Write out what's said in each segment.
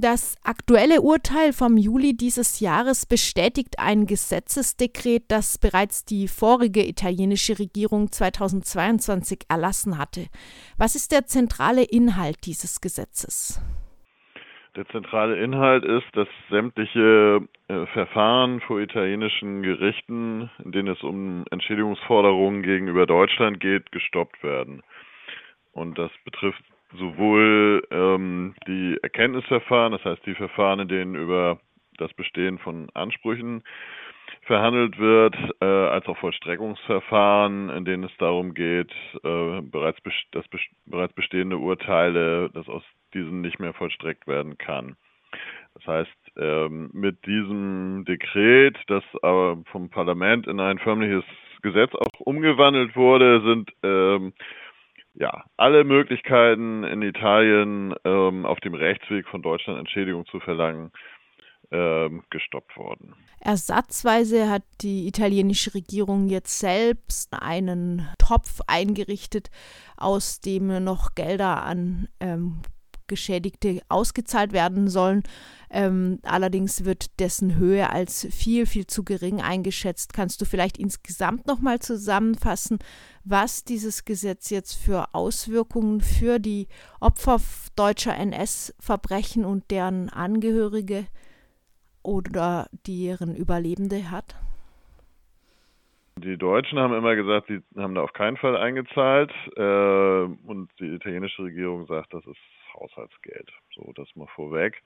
Das aktuelle Urteil vom Juli dieses Jahres bestätigt ein Gesetzesdekret, das bereits die vorige italienische Regierung 2022 erlassen hatte. Was ist der zentrale Inhalt dieses Gesetzes? Der zentrale Inhalt ist, dass sämtliche äh, Verfahren vor italienischen Gerichten, in denen es um Entschädigungsforderungen gegenüber Deutschland geht, gestoppt werden. Und das betrifft sowohl ähm, die Erkenntnisverfahren, das heißt die Verfahren, in denen über das Bestehen von Ansprüchen verhandelt wird, äh, als auch Vollstreckungsverfahren, in denen es darum geht, äh, bereits, dass bereits bestehende Urteile, dass aus diesen nicht mehr vollstreckt werden kann. Das heißt, ähm, mit diesem Dekret, das aber vom Parlament in ein förmliches Gesetz auch umgewandelt wurde, sind ähm, ja, alle Möglichkeiten in Italien ähm, auf dem Rechtsweg von Deutschland Entschädigung zu verlangen, ähm, gestoppt worden. Ersatzweise hat die italienische Regierung jetzt selbst einen Topf eingerichtet, aus dem noch Gelder an ähm, Geschädigte ausgezahlt werden sollen. Ähm, allerdings wird dessen Höhe als viel, viel zu gering eingeschätzt. Kannst du vielleicht insgesamt nochmal zusammenfassen, was dieses Gesetz jetzt für Auswirkungen für die Opfer deutscher NS-Verbrechen und deren Angehörige oder deren Überlebende hat? Die Deutschen haben immer gesagt, sie haben da auf keinen Fall eingezahlt. Äh, und die italienische Regierung sagt, das ist Haushaltsgeld. So, das mal vorweg.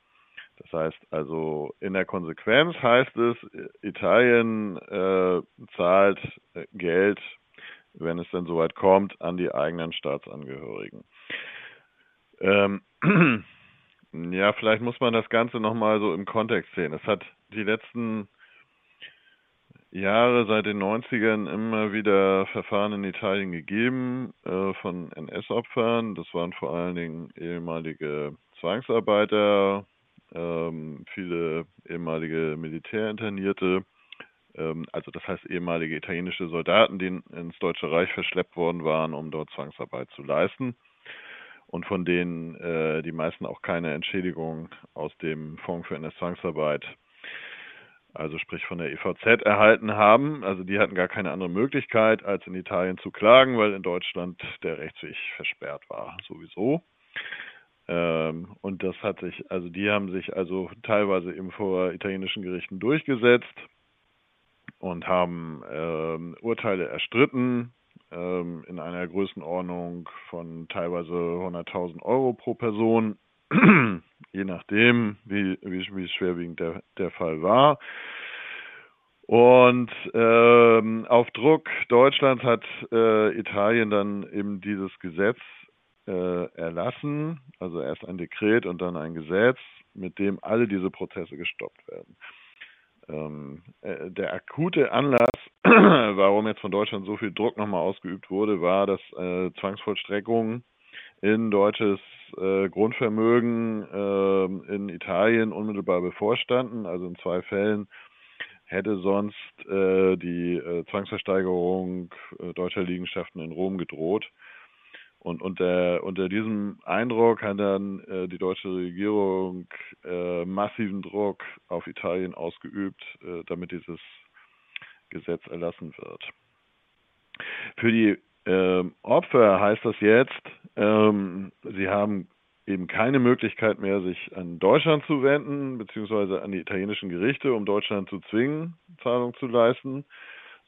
Das heißt also, in der Konsequenz heißt es, Italien äh, zahlt äh, Geld, wenn es denn soweit kommt, an die eigenen Staatsangehörigen. Ähm, ja, vielleicht muss man das Ganze nochmal so im Kontext sehen. Es hat die letzten Jahre seit den 90ern immer wieder Verfahren in Italien gegeben äh, von NS-Opfern. Das waren vor allen Dingen ehemalige Zwangsarbeiter, ähm, viele ehemalige Militärinternierte, ähm, also das heißt ehemalige italienische Soldaten, die ins Deutsche Reich verschleppt worden waren, um dort Zwangsarbeit zu leisten und von denen äh, die meisten auch keine Entschädigung aus dem Fonds für NS-Zwangsarbeit also sprich von der EVZ erhalten haben. Also die hatten gar keine andere Möglichkeit, als in Italien zu klagen, weil in Deutschland der Rechtsweg versperrt war, sowieso. Ähm, und das hat sich, also die haben sich also teilweise eben vor italienischen Gerichten durchgesetzt und haben ähm, Urteile erstritten ähm, in einer Größenordnung von teilweise 100.000 Euro pro Person je nachdem, wie, wie, wie schwerwiegend der, der Fall war. Und ähm, auf Druck Deutschlands hat äh, Italien dann eben dieses Gesetz äh, erlassen, also erst ein Dekret und dann ein Gesetz, mit dem alle diese Prozesse gestoppt werden. Ähm, äh, der akute Anlass, warum jetzt von Deutschland so viel Druck nochmal ausgeübt wurde, war, dass äh, Zwangsvollstreckungen in deutsches äh, Grundvermögen äh, in Italien unmittelbar bevorstanden. Also in zwei Fällen hätte sonst äh, die äh, Zwangsversteigerung äh, deutscher Liegenschaften in Rom gedroht. Und unter, unter diesem Eindruck hat dann äh, die deutsche Regierung massiven Druck auf Italien ausgeübt, damit dieses Gesetz erlassen wird. Für die ähm, Opfer heißt das jetzt, ähm, sie haben eben keine Möglichkeit mehr, sich an Deutschland zu wenden, beziehungsweise an die italienischen Gerichte, um Deutschland zu zwingen, Zahlung zu leisten,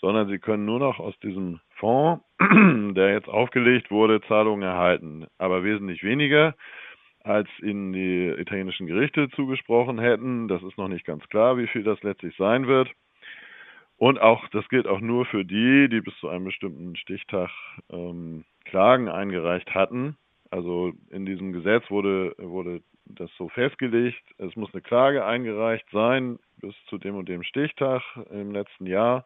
sondern sie können nur noch aus diesem Fonds, der jetzt aufgelegt wurde, Zahlungen erhalten, aber wesentlich weniger, als ihnen die italienischen Gerichte zugesprochen hätten. Das ist noch nicht ganz klar, wie viel das letztlich sein wird. Und auch, das gilt auch nur für die, die bis zu einem bestimmten Stichtag ähm, Klagen eingereicht hatten. Also in diesem Gesetz wurde, wurde das so festgelegt, es muss eine Klage eingereicht sein bis zu dem und dem Stichtag im letzten Jahr.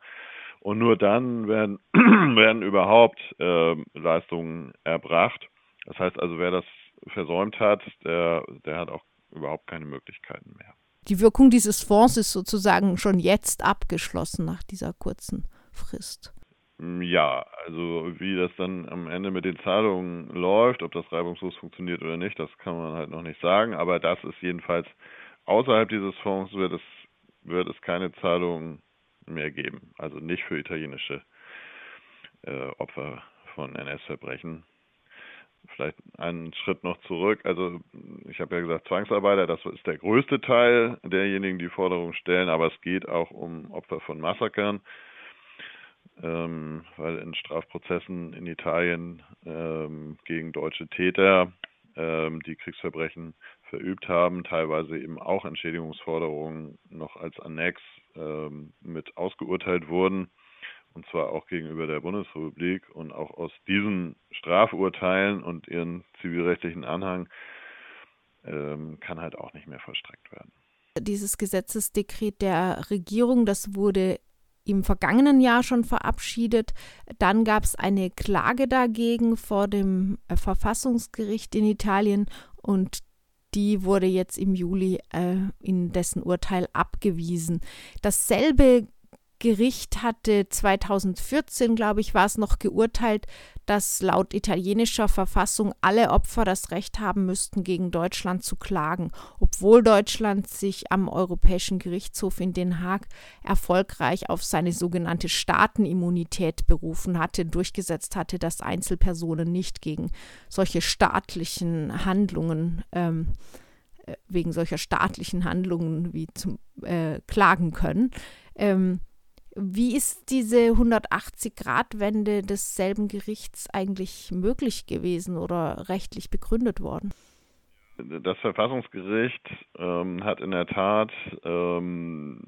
Und nur dann werden, werden überhaupt äh, Leistungen erbracht. Das heißt also, wer das versäumt hat, der, der hat auch überhaupt keine Möglichkeiten mehr die Wirkung dieses Fonds ist sozusagen schon jetzt abgeschlossen nach dieser kurzen Frist. Mm, ja, Also wie das dann am Ende mit den Zahlungen läuft, ob das reibungslos funktioniert oder nicht, das kann man halt noch nicht sagen. Aber das ist jedenfalls außerhalb dieses Fonds wird es, wird es keine Zahlungen mehr geben. Also nicht für italienische äh, Opfer von NS-Verbrechen. Vielleicht einen Schritt noch zurück. Also ich habe ja gesagt, Zwangsarbeiter, das ist der größte Teil derjenigen, die Forderungen stellen, aber es geht auch um Opfer von Massakern ähm, weil in Strafprozessen in Italien ähm, gegen deutsche Täter, ähm, die Kriegsverbrechen verübt haben, teilweise eben auch Entschädigungsforderungen noch als Annex ähm, mit ausgeurteilt wurden, und zwar auch gegenüber der Bundesrepublik. Und auch aus diesen Strafurteilen und ihren zivilrechtlichen Anhang ähm, kann halt auch nicht mehr vollstreckt werden. Dieses Gesetzesdekret der Regierung, das wurde im vergangenen Jahr schon verabschiedet. Dann gab es eine Klage dagegen vor dem äh, Verfassungsgericht in Italien und die wurde jetzt im Juli äh, in dessen Urteil abgewiesen. Dasselbe Gericht hatte 2014, glaube ich, war es noch geurteilt, dass laut italienischer Verfassung alle Opfer das Recht haben müssten, gegen Deutschland zu klagen, obwohl Deutschland sich am Europäischen Gerichtshof in Den Haag erfolgreich auf seine sogenannte Staatenimmunität berufen hatte, durchgesetzt hatte, dass Einzelpersonen nicht gegen solche staatlichen Handlungen ähm, äh, wegen solcher staatlichen Handlungen wie zum äh, klagen können. Ähm, wie ist diese 180-Grad-Wende desselben Gerichts eigentlich möglich gewesen oder rechtlich begründet worden? Das Verfassungsgericht ähm, hat in der Tat ähm,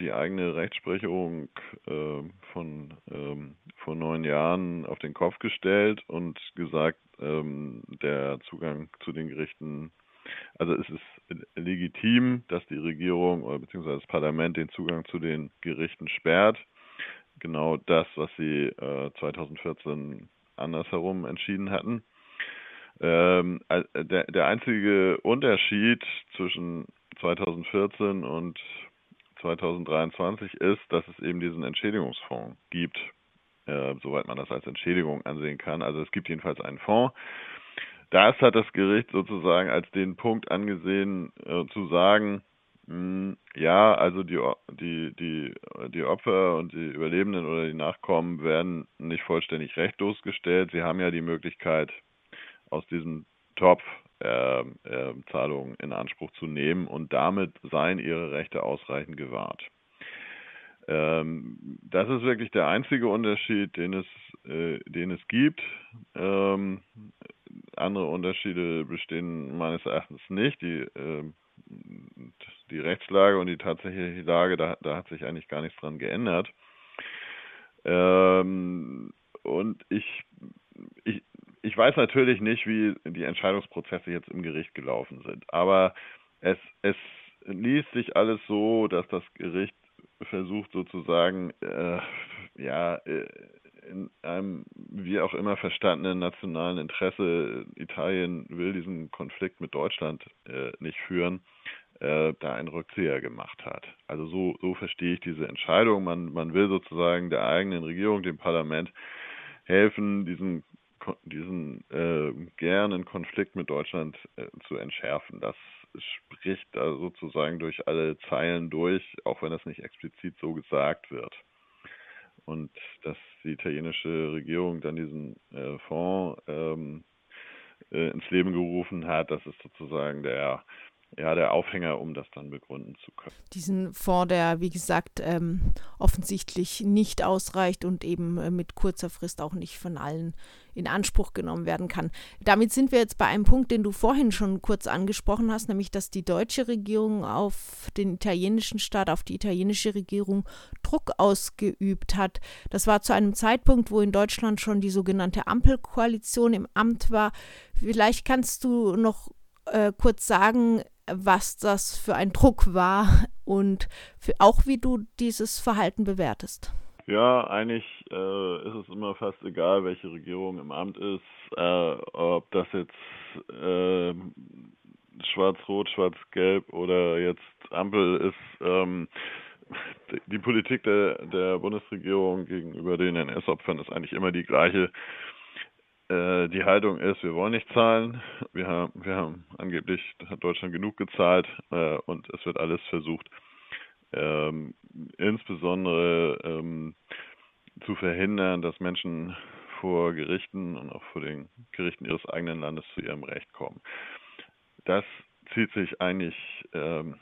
die eigene Rechtsprechung äh, von ähm, vor neun Jahren auf den Kopf gestellt und gesagt, ähm, der Zugang zu den Gerichten also es ist legitim, dass die Regierung oder beziehungsweise das Parlament den Zugang zu den Gerichten sperrt. Genau das, was sie äh, 2014 andersherum entschieden hatten. Ähm, der, der einzige Unterschied zwischen 2014 und 2023 ist, dass es eben diesen Entschädigungsfonds gibt, äh, soweit man das als Entschädigung ansehen kann. Also es gibt jedenfalls einen Fonds das hat das Gericht sozusagen als den Punkt angesehen, äh, zu sagen, mh, hm, ja, also die, die, die, die Opfer und die Überlebenden oder die Nachkommen werden nicht vollständig rechtlos gestellt. Sie haben ja die Möglichkeit, aus diesem Topf äh, äh, Zahlungen in Anspruch zu nehmen und damit seien ihre Rechte ausreichend gewahrt. Ähm, das ist wirklich der einzige Unterschied, den es, äh, den es gibt. Andere Unterschiede bestehen meines Erachtens nicht. Die, äh, die Rechtslage und die tatsächliche Lage, da, da hat sich eigentlich gar nichts dran geändert. Ähm, und ich, ich, ich weiß natürlich nicht, wie die Entscheidungsprozesse jetzt im Gericht gelaufen sind, aber es, es liest sich alles so, dass das Gericht versucht sozusagen, äh, ja, äh, in einem wie auch immer verstandenen nationalen Interesse, Italien will diesen Konflikt mit Deutschland äh, nicht führen, äh, da einen Rückzieher gemacht hat. Also so, so verstehe ich diese Entscheidung. Man, man will sozusagen der eigenen Regierung, dem Parlament helfen, diesen diesen äh, gernen Konflikt mit Deutschland äh, zu entschärfen. Das spricht da sozusagen durch alle Zeilen durch, auch wenn das nicht explizit so gesagt wird. Und dass die italienische Regierung dann diesen äh, Fonds ähm, äh, ins Leben gerufen hat, das ist sozusagen der ja, der Aufhänger, um das dann begründen zu können. Diesen Fonds, der, wie gesagt, ähm, offensichtlich nicht ausreicht und eben äh, mit kurzer Frist auch nicht von allen in Anspruch genommen werden kann. Damit sind wir jetzt bei einem Punkt, den du vorhin schon kurz angesprochen hast, nämlich dass die deutsche Regierung auf den italienischen Staat, auf die italienische Regierung Druck ausgeübt hat. Das war zu einem Zeitpunkt, wo in Deutschland schon die sogenannte Ampelkoalition im Amt war. Vielleicht kannst du noch äh, kurz sagen, was das für ein Druck war und für, auch wie du dieses Verhalten bewertest. Ja, eigentlich äh, ist es immer fast egal, welche Regierung im Amt ist, äh, ob das jetzt äh, schwarz-rot, schwarz-gelb oder jetzt Ampel ist. Ähm, die Politik der, der Bundesregierung gegenüber den NS-Opfern ist eigentlich immer die gleiche. Äh, die Haltung ist, wir wollen nicht zahlen. Wir haben, wir haben angeblich hat Deutschland genug gezahlt äh, und es wird alles versucht, ähm, insbesondere ähm, zu verhindern, dass Menschen vor Gerichten und auch vor den Gerichten ihres eigenen Landes zu ihrem Recht kommen. Das zieht sich eigentlich, ähm,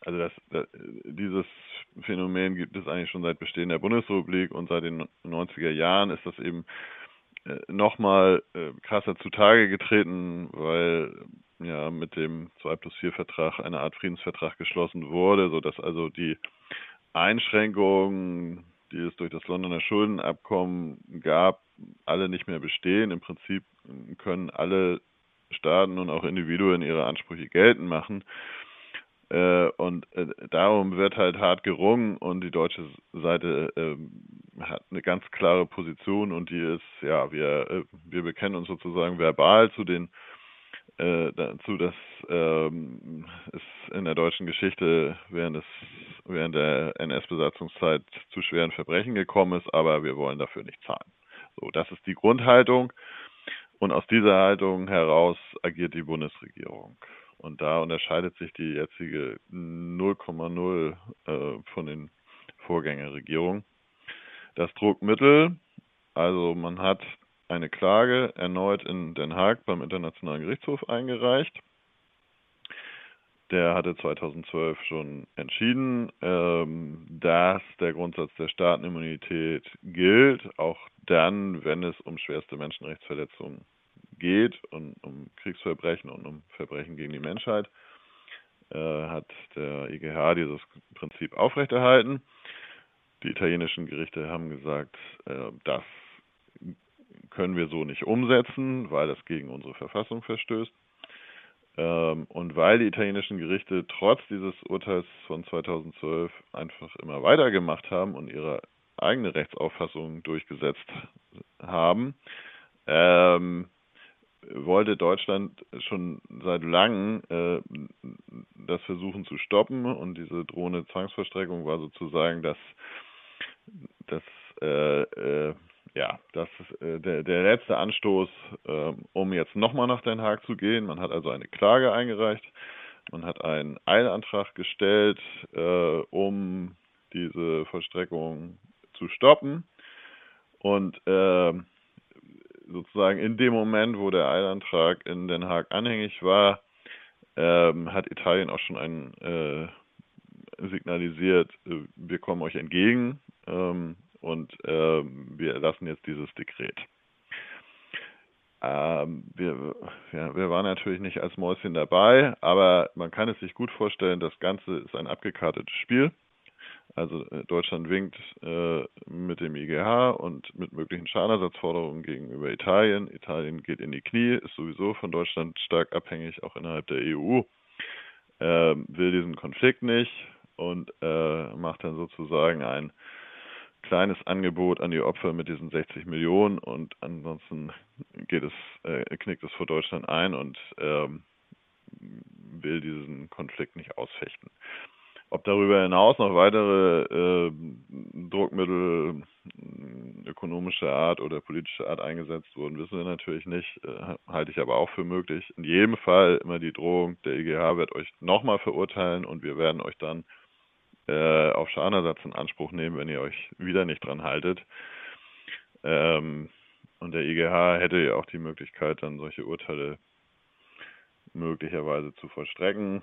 also das, das, dieses Phänomen gibt es eigentlich schon seit Bestehen der Bundesrepublik und seit den 90er Jahren ist das eben nochmal äh, krasser zutage getreten, weil ja mit dem 2 plus 4 Vertrag eine Art Friedensvertrag geschlossen wurde, sodass also die Einschränkungen, die es durch das Londoner Schuldenabkommen gab, alle nicht mehr bestehen. Im Prinzip können alle Staaten und auch Individuen ihre Ansprüche geltend machen. Äh, und äh, darum wird halt hart gerungen und die deutsche Seite äh, hat eine ganz klare Position und die ist, ja, wir, äh, wir bekennen uns sozusagen verbal zu den äh, dazu, dass ähm, es in der deutschen Geschichte während, des, während der NS-Besatzungszeit zu schweren Verbrechen gekommen ist, aber wir wollen dafür nicht zahlen. So, das ist die Grundhaltung. Und aus dieser Haltung heraus agiert die Bundesregierung. Und da unterscheidet sich die jetzige 0,0 äh, von den Vorgängerregierungen. Das Druckmittel, also man hat eine Klage erneut in Den Haag beim Internationalen Gerichtshof eingereicht. Der hatte 2012 schon entschieden, ähm, dass der Grundsatz der Staatenimmunität gilt, auch dann, wenn es um schwerste Menschenrechtsverletzungen geht und um Kriegsverbrechen und um Verbrechen gegen die Menschheit, äh, hat der IGH dieses Prinzip aufrechterhalten. Die italienischen Gerichte haben gesagt, äh, das können wir so nicht umsetzen, weil das gegen unsere Verfassung verstößt. Ähm, und weil die italienischen Gerichte trotz dieses Urteils von 2012 einfach immer weitergemacht haben und ihre eigene Rechtsauffassung durchgesetzt haben, ähm, wollte Deutschland schon seit langem äh, das versuchen zu stoppen und diese drohende Zwangsverstreckung war sozusagen das, das äh, äh, ja, das ist äh, der, der letzte Anstoß, äh, um jetzt nochmal nach Den Haag zu gehen. Man hat also eine Klage eingereicht, man hat einen Eilantrag gestellt, äh, um diese Vollstreckung zu stoppen. Und äh, sozusagen in dem Moment, wo der Eilantrag in Den Haag anhängig war, ähm, hat Italien auch schon ein, äh, signalisiert, äh, wir kommen euch entgegen ähm, und äh, wir erlassen jetzt dieses Dekret. Ähm, wir, ja, wir waren natürlich nicht als Mäuschen dabei, aber man kann es sich gut vorstellen, das Ganze ist ein abgekartetes Spiel. Also äh, Deutschland winkt äh, mit dem IGH und mit möglichen Schadenersatzforderungen gegenüber Italien. Italien geht in die Knie, ist sowieso von Deutschland stark abhängig, auch innerhalb der EU, äh, will diesen Konflikt nicht und äh, macht dann sozusagen ein kleines Angebot an die Opfer mit diesen 60 Millionen und ansonsten geht es, äh, knickt es vor Deutschland ein und ähm, will diesen Konflikt nicht ausfechten. Ob darüber hinaus noch weitere äh, Druckmittel ökonomischer Art oder politischer Art eingesetzt wurden, wissen wir natürlich nicht. Äh, halte ich aber auch für möglich. In jedem Fall immer die Drohung, der EGH wird euch nochmal verurteilen und wir werden euch dann äh, auf Schadenersatz in Anspruch nehmen, wenn ihr euch wieder nicht dran haltet. Ähm, und der EGH hätte ja auch die Möglichkeit, dann solche Urteile möglicherweise zu vollstrecken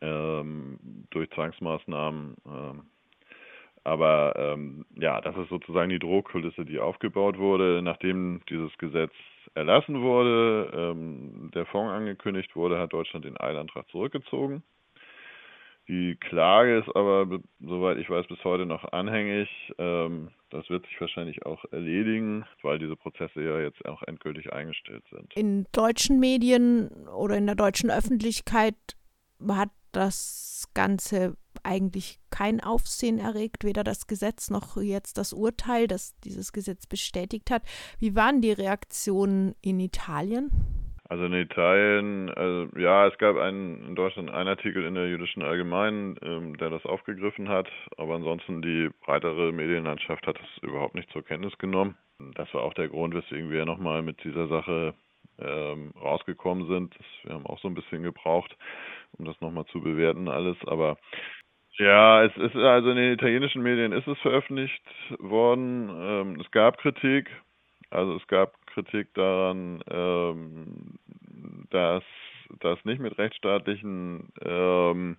ähm, durch Zwangsmaßnahmen. Ähm, aber ähm, ja, das ist sozusagen die Drohkulisse, die aufgebaut wurde, nachdem dieses Gesetz erlassen wurde, ähm, der Fonds angekündigt wurde, hat Deutschland den Eilantrag zurückgezogen. Die Klage ist aber, soweit ich weiß, bis heute noch anhängig. Ähm, das wird sich wahrscheinlich auch erledigen, weil diese Prozesse ja jetzt auch endgültig eingestellt sind. In deutschen Medien oder in der deutschen Öffentlichkeit hat das Ganze eigentlich kein Aufsehen erregt, weder das Gesetz noch jetzt das Urteil, das dieses Gesetz bestätigt hat. Wie waren die Reaktionen in Italien? Also in Italien, also ja, es gab einen, in Deutschland einen Artikel in der Jüdischen Allgemeinen, ähm, der das aufgegriffen hat, aber ansonsten die breitere Medienlandschaft hat es überhaupt nicht zur Kenntnis genommen. Das war auch der Grund, weswegen wir nochmal mit dieser Sache ähm, rausgekommen sind. Das, wir haben auch so ein bisschen gebraucht, um das nochmal zu bewerten alles, aber ja, es ist also in den italienischen Medien ist es veröffentlicht worden. Ähm, es gab Kritik, also es gab Kritik daran, ähm, dass das nicht mit rechtsstaatlichen ähm,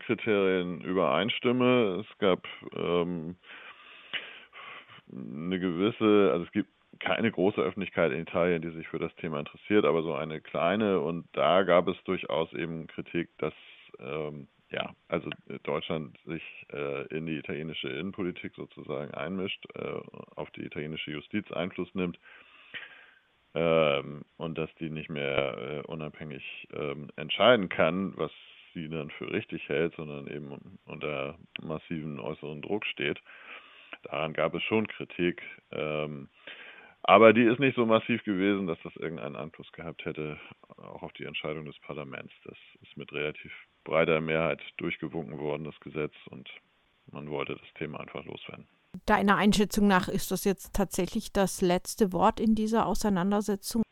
Kriterien übereinstimme. Es gab ähm, eine gewisse, also es gibt keine große Öffentlichkeit in Italien, die sich für das Thema interessiert, aber so eine kleine und da gab es durchaus eben Kritik, dass ähm, ja, also äh, Deutschland sich äh, in die italienische Innenpolitik sozusagen einmischt, äh, auf die italienische Justiz Einfluss nimmt ähm, und dass die nicht mehr äh, unabhängig ähm, entscheiden kann, was sie dann für richtig hält, sondern eben unter massiven äußeren Druck steht. Daran gab es schon Kritik. Ähm, aber die ist nicht so massiv gewesen, dass das irgendeinen Einfluss gehabt hätte, auch auf die Entscheidung des Parlaments. Das ist mit relativ breiter Mehrheit durchgewunken worden, das Gesetz, und man wollte das Thema einfach loswerden. Deiner Einschätzung nach ist das jetzt tatsächlich das letzte Wort in dieser Auseinandersetzung?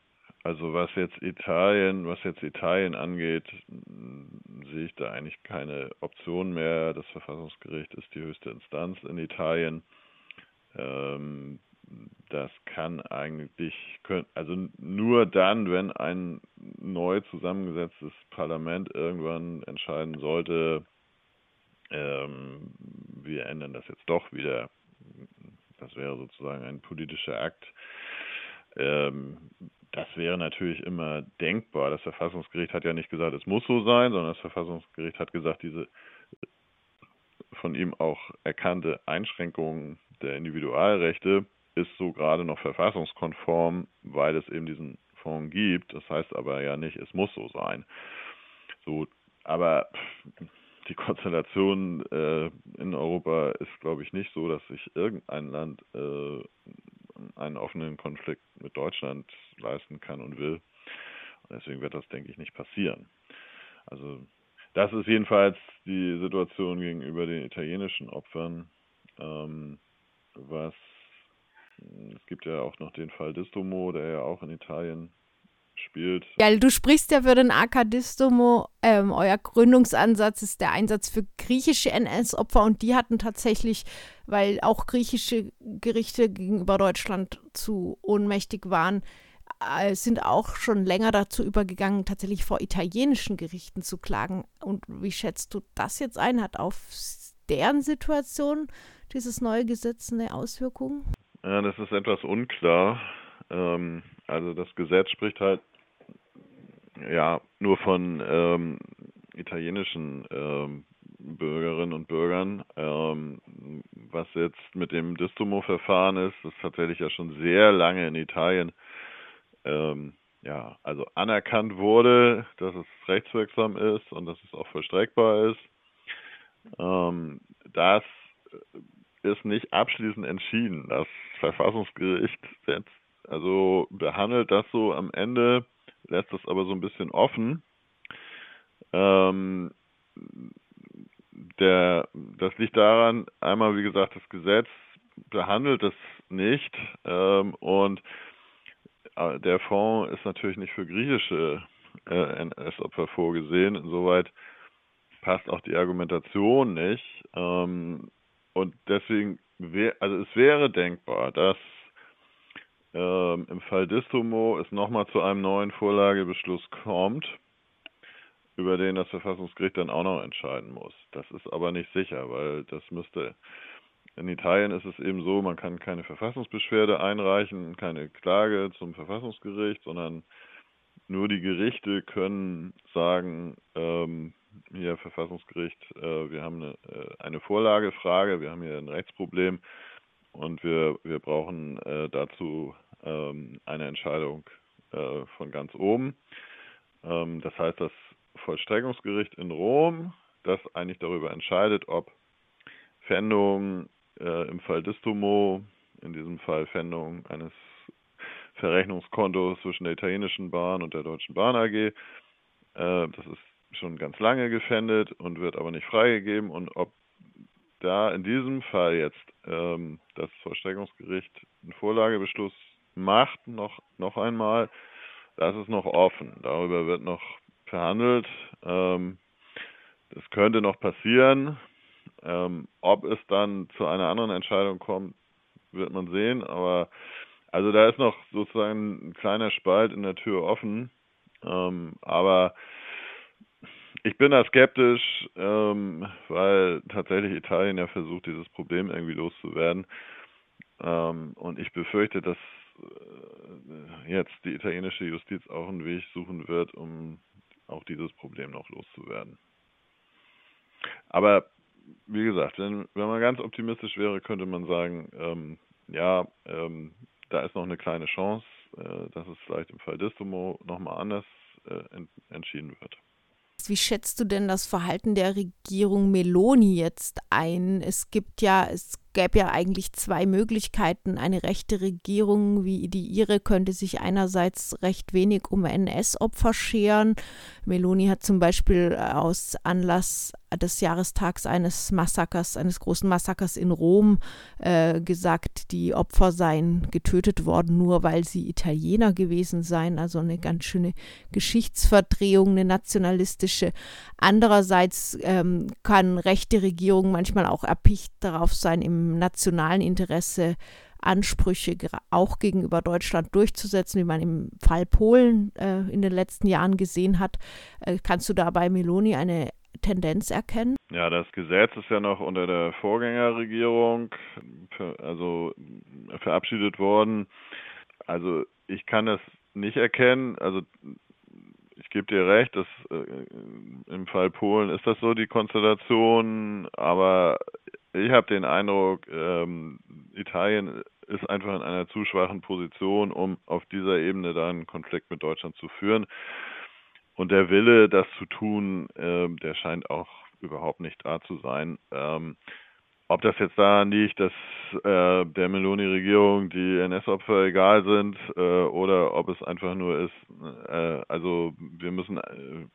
Also was jetzt Italien, was jetzt Italien angeht, sehe ich da eigentlich keine Option mehr. Das Verfassungsgericht ist die höchste Instanz in Italien. Ähm, das kann eigentlich, also nur dann, wenn ein neu zusammengesetztes Parlament irgendwann entscheiden sollte, ähm, wir ändern das jetzt doch wieder, das wäre sozusagen ein politischer Akt. Ähm, das wäre natürlich immer denkbar. Das Verfassungsgericht hat ja nicht gesagt, es muss so sein, sondern das Verfassungsgericht hat gesagt, diese von ihm auch erkannte Einschränkungen der Individualrechte ist so gerade noch verfassungskonform, weil es eben diesen Fonds gibt. Das heißt aber ja nicht, es muss so sein. So, aber die Konstellation äh, in Europa ist, glaube ich, nicht so, dass sich irgendein Land äh, einen offenen Konflikt mit Deutschland leisten kann und will. Und deswegen wird das, denke ich, nicht passieren. Also das ist jedenfalls die Situation gegenüber den italienischen Opfern. Ähm, was es gibt ja auch noch den Fall Distomo, der ja auch in Italien spielt. Ja, du sprichst ja für den AK Distomo. Ähm, euer Gründungsansatz ist der Einsatz für griechische NS-Opfer und die hatten tatsächlich, weil auch griechische Gerichte gegenüber Deutschland zu ohnmächtig waren, äh, sind auch schon länger dazu übergegangen, tatsächlich vor italienischen Gerichten zu klagen. Und wie schätzt du das jetzt ein? Hat auf deren Situation dieses neue Gesetz eine Auswirkung? Ja, das ist etwas unklar. Ähm, also das Gesetz spricht halt ja nur von ähm, italienischen ähm, Bürgerinnen und Bürgern. Ähm, was jetzt mit dem Distomo-Verfahren ist, das tatsächlich ja schon sehr lange in Italien ähm, ja, also anerkannt wurde, dass es rechtswirksam ist und dass es auch vollstreckbar ist. Ähm, das ist nicht abschließend entschieden. Das Verfassungsgericht jetzt, also behandelt das so am Ende, lässt das aber so ein bisschen offen. Ähm, der, das liegt daran, einmal wie gesagt, das Gesetz behandelt es nicht ähm, und äh, der Fonds ist natürlich nicht für griechische äh, NS-Opfer vorgesehen. Insoweit passt auch die Argumentation nicht. Ähm, und deswegen, also es wäre denkbar, dass ähm, im Fall Distomo es nochmal zu einem neuen Vorlagebeschluss kommt, über den das Verfassungsgericht dann auch noch entscheiden muss. Das ist aber nicht sicher, weil das müsste in Italien ist es eben so, man kann keine Verfassungsbeschwerde einreichen, keine Klage zum Verfassungsgericht, sondern nur die Gerichte können sagen, ähm, hier Verfassungsgericht, äh, wir haben eine, äh, eine Vorlagefrage, wir haben hier ein Rechtsproblem und wir, wir brauchen äh, dazu ähm, eine Entscheidung äh, von ganz oben. Ähm, das heißt, das Vollstreckungsgericht in Rom, das eigentlich darüber entscheidet, ob Pfändung äh, im Fall Distomo, in diesem Fall Pfändung eines Verrechnungskonto zwischen der italienischen Bahn und der Deutschen Bahn AG. Äh, das ist schon ganz lange gefändet und wird aber nicht freigegeben. Und ob da in diesem Fall jetzt ähm, das Vollstreckungsgericht einen Vorlagebeschluss macht, noch, noch einmal, das ist noch offen. Darüber wird noch verhandelt. Ähm, das könnte noch passieren. Ähm, ob es dann zu einer anderen Entscheidung kommt, wird man sehen. Aber also da ist noch sozusagen ein kleiner Spalt in der Tür offen. Ähm, aber ich bin da skeptisch, ähm, weil tatsächlich Italien ja versucht, dieses Problem irgendwie loszuwerden. Ähm, und ich befürchte, dass äh, jetzt die italienische Justiz auch einen Weg suchen wird, um auch dieses Problem noch loszuwerden. Aber wie gesagt, wenn, wenn man ganz optimistisch wäre, könnte man sagen, ähm, ja, ähm, da ist noch eine kleine Chance, äh, dass es vielleicht im Fall Distomo nochmal anders äh, ent entschieden wird. Wie schätzt du denn das Verhalten der Regierung Meloni jetzt ein? Es gibt ja, es gäbe ja eigentlich zwei Möglichkeiten. Eine rechte Regierung wie die ihre könnte sich einerseits recht wenig um NS-Opfer scheren. Meloni hat zum Beispiel äh, aus Anlass des Jahrestags eines Massakers, eines großen Massakers in Rom äh, gesagt, die Opfer seien getötet worden, nur weil sie Italiener gewesen seien. Also eine ganz schöne Geschichtsverdrehung, eine nationalistische. Andererseits ähm, kann rechte Regierungen manchmal auch erpicht darauf sein, im nationalen Interesse Ansprüche auch gegenüber Deutschland durchzusetzen, wie man im Fall Polen äh, in den letzten Jahren gesehen hat. Äh, kannst du da bei Meloni eine Tendenz erkennen? Ja, das Gesetz ist ja noch unter der Vorgängerregierung für, also verabschiedet worden. Also ich kann das nicht erkennen. Also ich gebe dir recht, dass äh, im Fall Polen ist das so die Konstellation, aber ich habe den Eindruck, ähm, Italien ist einfach in einer zu schwachen Position, um auf dieser Ebene da einen Konflikt mit Deutschland zu führen. Und der Wille, das zu tun, äh, der scheint auch überhaupt nicht da zu sein. Ähm, ob das jetzt daran liegt, dass äh, der Meloni-Regierung die NS-Opfer egal sind äh, oder ob es einfach nur ist, äh, also wir müssen, äh,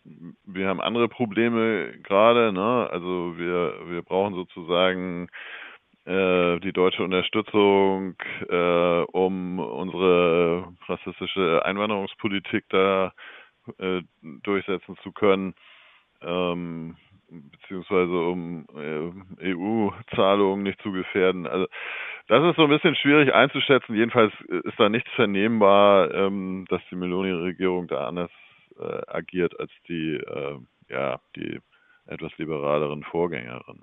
wir haben andere Probleme gerade, ne? Also wir, wir brauchen sozusagen äh, die deutsche Unterstützung, äh, um unsere rassistische Einwanderungspolitik da durchsetzen zu können. Ähm, beziehungsweise um äh, EU-Zahlungen nicht zu gefährden. Also das ist so ein bisschen schwierig einzuschätzen. Jedenfalls ist da nichts vernehmbar, ähm, dass die Meloni-Regierung da anders äh, agiert als die, äh, ja, die etwas liberaleren Vorgängerinnen.